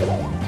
Bye.